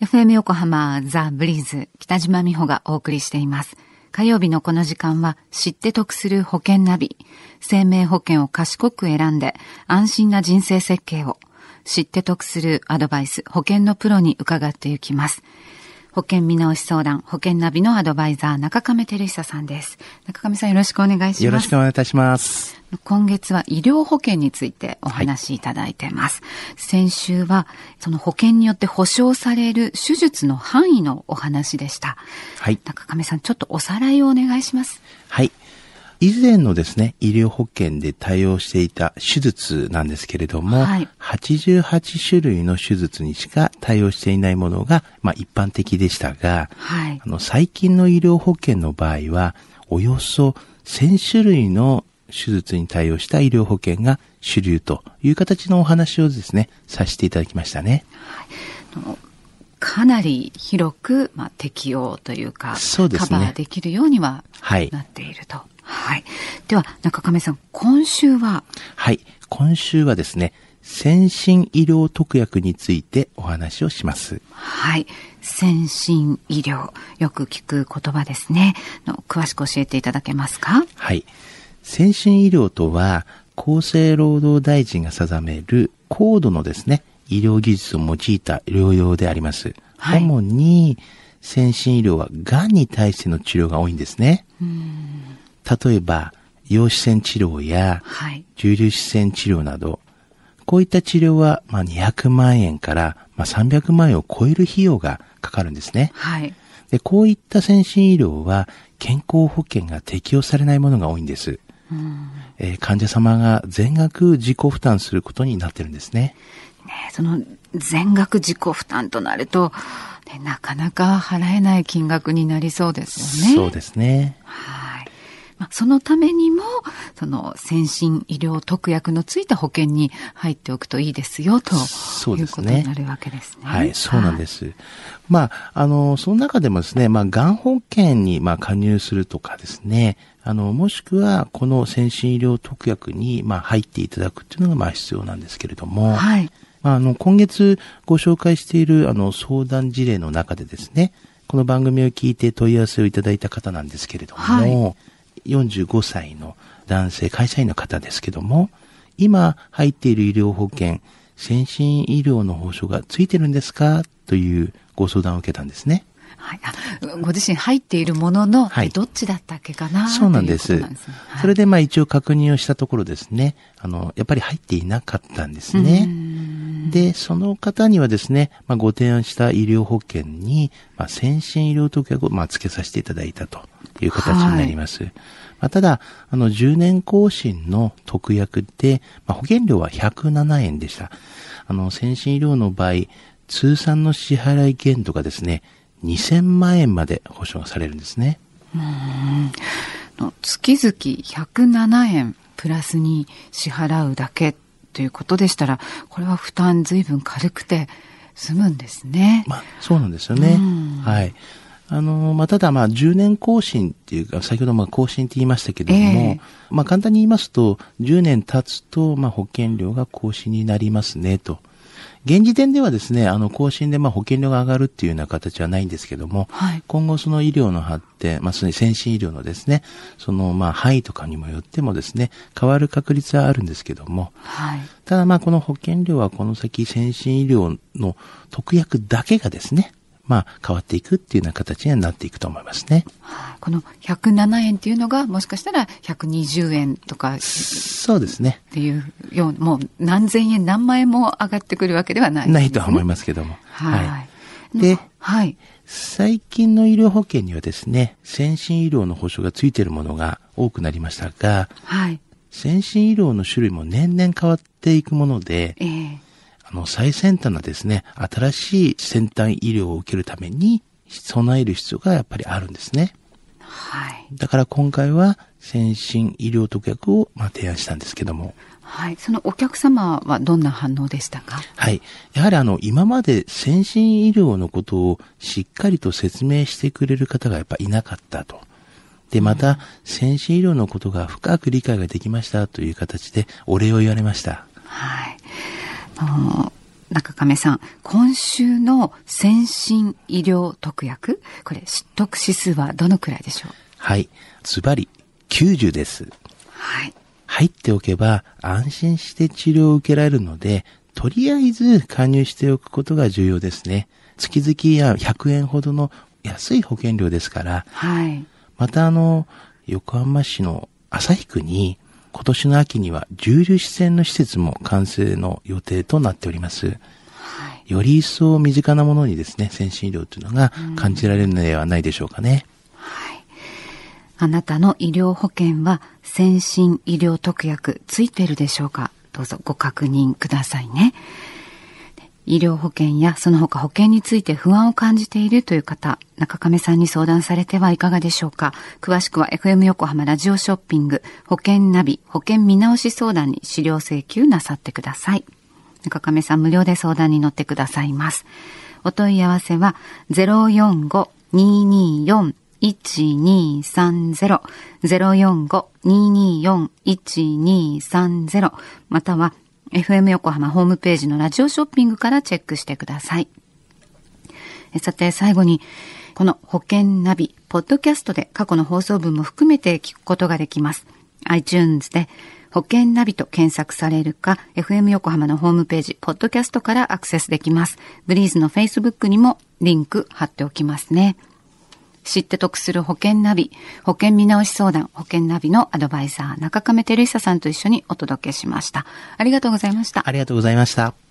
FM 横浜ザ・ブリーズ北島美穂がお送りしています。火曜日のこの時間は知って得する保険ナビ。生命保険を賢く選んで安心な人生設計を。知って得するアドバイス、保険のプロに伺っていきます。保険見直し相談、保険ナビのアドバイザー、中亀照久さんです。中亀さんよろしくお願いします。よろしくお願いいたします。今月は医療保険についてお話しいただいてます。先週はその保険によって保証される手術の範囲のお話でした。はい。中亀さん、ちょっとおさらいをお願いします。はい。以前のですね、医療保険で対応していた手術なんですけれども、はい88種類の手術にしか対応していないものが、まあ一般的でしたが、はいあ。の、最近の医療保険の場合は、およそ1000種類の手術に対応した医療保険が主流という形のお話をですね、させていただきましたね。かなり広く、まあ、適用というか、そうですねカバーできるようにははいなっていると。はい。では、中亀さん、今週は、はい。今週はですね、先進医療特約についてお話をします。はい。先進医療。よく聞く言葉ですね。の詳しく教えていただけますか？はい。先進医療とは、厚生労働大臣が定める高度のですね、医療技術を用いた療養であります。はい主に、先進医療は癌に対しての治療が多いんですね。例えば、陽子線治療やはい。重粒子線治療など、こういった治療は、まあ、200万円から、まあ、300万円を超える費用がかかるんですね。はい。で、こういった先進医療は健康保険が適用されないものが多いんです。えー患者様が全額自己負担することになってるんですね。ねその全額自己負担となると、ね、なかなか払えない金額になりそうですよね。そうですね。はい。まあ、そのためにも、その先進医療特約のついた保険に入っておくといいですよ、とそうですねいうことになるわけですね。はい、そうなんですす。まあ、あの、その中でもですね、まあ、がん保険に、まあ、加入するとかですね、あの、もしくは、この先進医療特約に、まあ、入っていただくっていうのが、まあ、必要なんですけれども、はい。まあ、あの、今月ご紹介している、あの、相談事例の中でですね、この番組を聞いて問い合わせをいただいた方なんですけれども、はい45歳の男性会社員の方ですけども、今入っている医療保険、先進医療の保証がついてるんですか？というご相談を受けたんですね。はい、あご自身入っているものの、はい。えどっちだったっけかな？そうなんです。ですね。はい。それでまあ一応確認をしたところですね、あの、やっぱり入っていなかったんですうね。ん。で、その方にはですね、まあ、ご提案した医療保険に、まあ、先進医療特約を、まあ、付けさせていただいたという形になります。まあ、ただ、あの、10年更新の特約で、まあ、保険料は107円でした。あの、先進医療の場合、通算の支払い限度がですね、2000万円まで保証がされるんですね。の月々107円プラスに支払うだけということでしたら、これは負担随分軽くて済むんですね。まあ、そうなんですよねうん。はい。あの、まあ、ただ、まあ、10年更新っていうか、先ほど、まあ、更新って言いましたけれども、ええまあ、簡単に言いますと、10年経つと、まあ、保険料が更新になりますね、と。現時点ではですね、あの、更新で、まあ、保険料が上がるっていうような形はないんですけども、はい。今後その医療の発展、まあ、その先進医療のですね、その、まあ、範囲とかにもよってもですね、変わる確率はあるんですけども、はい。ただまあこの保険料はこの先先進医療の特約だけがですね、まあ変わっていくっていうような形にはなっていくと思いますね。はいこの107円っていうのがもしかしたら120円とかっそうですね。ていうような、もう何千円何万円も上がってくるわけではない、ないとは思いす。ますけども。はい。ではい。最近の医療保険にはですね、先進医療の保障がついているものが多くなりましたが、はい。先進医療の種類も年々変わっていくもので、ええあの、最先端なですね、新しい先端医療を受けるために備える必要がやっぱりあるんですね。はい。だから今回は先進医療特約をまあ提案したんですけども。はい。そのお客様はどんな反応でしたか？はい。やはりあの、今まで先進医療のことをしっかりと説明してくれる方がやっぱいなかったと。で、また、先進医療のことが深く理解ができましたという形でお礼を言われました。はい。あの中亀さん、今週の先進医療特約、これ、失得指数はどのくらいでしょう？はい。ズバリ、90です。はい。入っておけば安心して治療を受けられるので、とりあえず加入しておくことが重要ですね。月々や100円ほどの安い保険料ですから。はい。またあの、横浜市の旭区に今年の秋には重粒子線の施設も完成の予定となっております。はい、より一層身近なものにですね、先進医療というのが感じられるのではないでしょうかね。はい。あなたの医療保険は先進医療特約ついているでしょうか？どうぞご確認くださいね。医療保険やその他保険について不安を感じているという方、中亀さんに相談されてはいかがでしょうか？詳しくは FM 横浜ラジオショッピング保険ナビ保険見直し相談に資料請求なさってください。中亀さん無料で相談に乗ってくださいます。お問い合わせは045-224-1230 045-224-1230または FM 横浜ホームページのラジオショッピングからチェックしてください。さて、最後に、この保険ナビ、ポッドキャストで過去の放送分も含めて聞くことができます。iTunes で保険ナビと検索されるか、FM 横浜のホームページ、ポッドキャストからアクセスできます。ブリーズの Facebook にもリンク貼っておきますね。知って得する保険ナビ、保険見直し相談、保険ナビのアドバイザー、中亀照久さんと一緒にお届けしました。ありがとうございました。ありがとうございました。